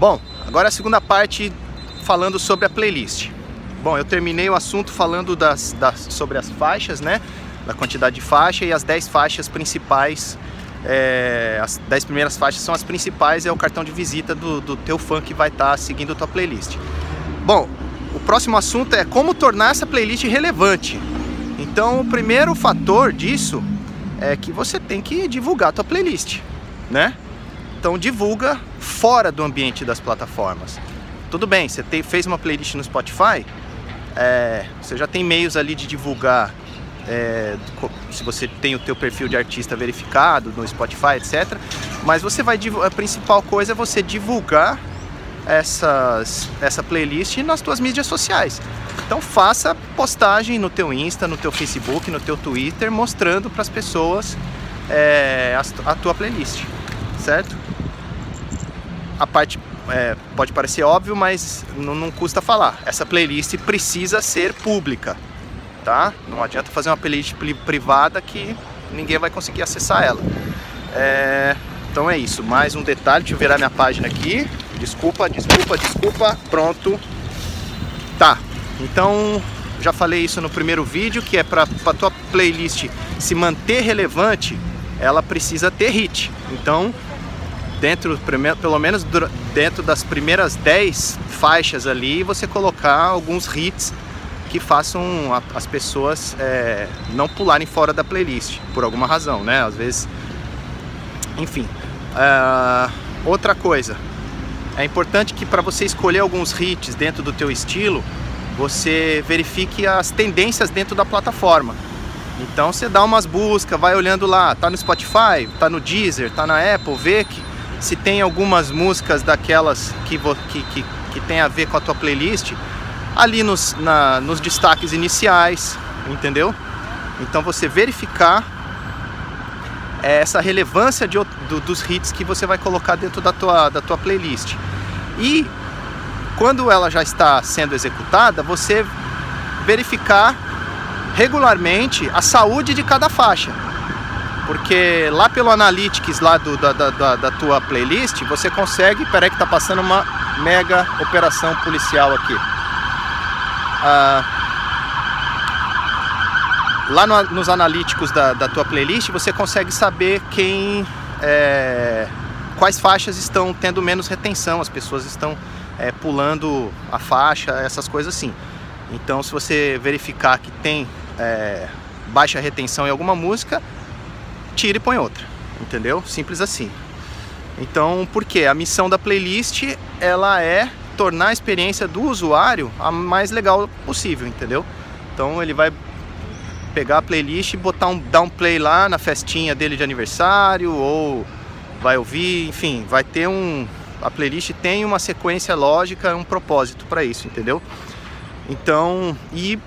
Bom, agora a segunda parte falando sobre a playlist. Bom, eu terminei o assunto falando das, das, sobre as faixas, né? Da quantidade de faixa e as 10 faixas principais. É, as 10 primeiras faixas são as principais, é o cartão de visita do, do teu fã que vai estar tá seguindo a tua playlist. Bom, o próximo assunto é como tornar essa playlist relevante. Então, o primeiro fator disso é que você tem que divulgar a tua playlist, né? Então, divulga fora do ambiente das plataformas. Tudo bem, você te, fez uma playlist no Spotify, é, você já tem meios ali de divulgar é, se você tem o teu perfil de artista verificado no Spotify, etc. Mas você vai a principal coisa é você divulgar essas, essa playlist nas tuas mídias sociais. Então faça postagem no teu Insta, no teu Facebook, no teu Twitter, mostrando para as pessoas é, a, a, tua playlist, certo? A parte é, pode parecer óbvio, mas não, não custa falar. Essa playlist precisa ser pública, tá? Não adianta fazer uma playlist privada que ninguém vai conseguir acessar ela. É, então é isso. Mais um detalhe, deixa eu virar minha página aqui. Desculpa, desculpa, desculpa. Pronto. Tá. Então, já falei isso no primeiro vídeo, que é para a tua playlist se manter relevante, ela precisa ter hit. Então, dentro, pelo menos dentro das primeiras 10 faixas ali, você colocar alguns hits que façam as pessoas é, não pularem fora da playlist, por alguma razão, né? Às vezes, enfim. Uh, outra coisa, é importante que para você escolher alguns hits dentro do teu estilo, você verifique as tendências dentro da plataforma. Então você dá umas buscas, vai olhando lá, tá no Spotify, tá no Deezer, tá na Apple, vê que se tem algumas músicas daquelas que, que, que, que tem a ver com a tua playlist, ali nos, na, nos destaques iniciais, entendeu? Então você verificar é essa relevância de, do, dos hits que você vai colocar dentro da tua, da tua playlist. E quando ela já está sendo executada, você verificar regularmente a saúde de cada faixa. Porque lá pelo Analytics lá do, da, da, da tua playlist, você consegue. Peraí que tá passando uma mega operação policial aqui. Ah, lá no, nos analíticos da, da, tua playlist você consegue saber quem é, quais faixas estão tendo menos retenção, as pessoas estão é, pulando a faixa, essas coisas assim. Então, se você verificar que tem é, baixa retenção em alguma música, tira e põe outra, entendeu? Simples assim. Então, por quê? A missão da playlist ela é tornar a experiência do usuário a mais legal possível, entendeu? Então ele vai pegar a playlist e botar um dar um play lá na festinha dele de aniversário ou vai ouvir, enfim, vai ter um a playlist tem uma sequência lógica, um propósito para isso, entendeu? Então, e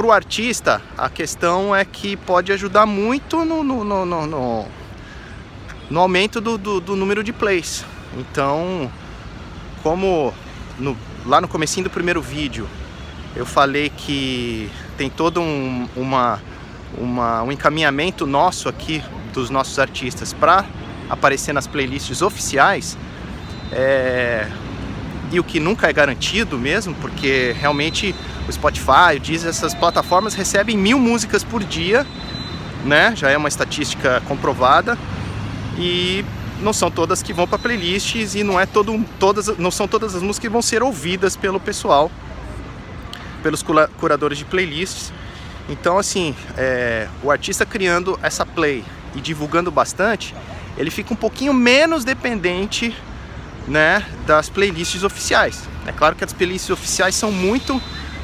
para o artista, a questão é que pode ajudar muito no, no, no, no, no aumento do, do, do, número de plays. Então, como no, lá no comecinho do primeiro vídeo eu falei que tem todo um, uma, uma, um encaminhamento nosso aqui dos nossos artistas para aparecer nas playlists oficiais, é, e o que nunca é garantido mesmo, porque realmente o Spotify, o Deezer, essas plataformas recebem mil músicas por dia, né? Já é uma estatística comprovada e não são todas que vão para playlists e não é todo, todas, não são todas as músicas que vão ser ouvidas pelo pessoal, pelos curadores de playlists. Então, assim, é, o artista criando essa play e divulgando bastante, ele fica um pouquinho menos dependente né, das playlists oficiais. É claro que as playlists oficiais são muito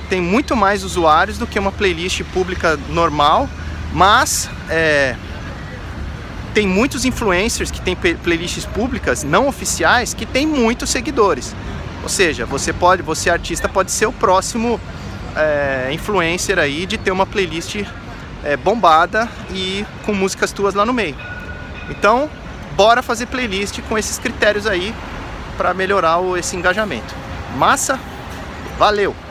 tem muito mais usuários do que uma playlist pública normal, mas é, tem muitos influencers que têm playlists públicas não oficiais que têm muitos seguidores. Ou seja, você pode, você artista pode ser o próximo é, influencer aí de ter uma playlist é, bombada e com músicas tuas lá no meio. Então, bora fazer playlist com esses critérios aí para melhorar esse engajamento. Massa? Valeu!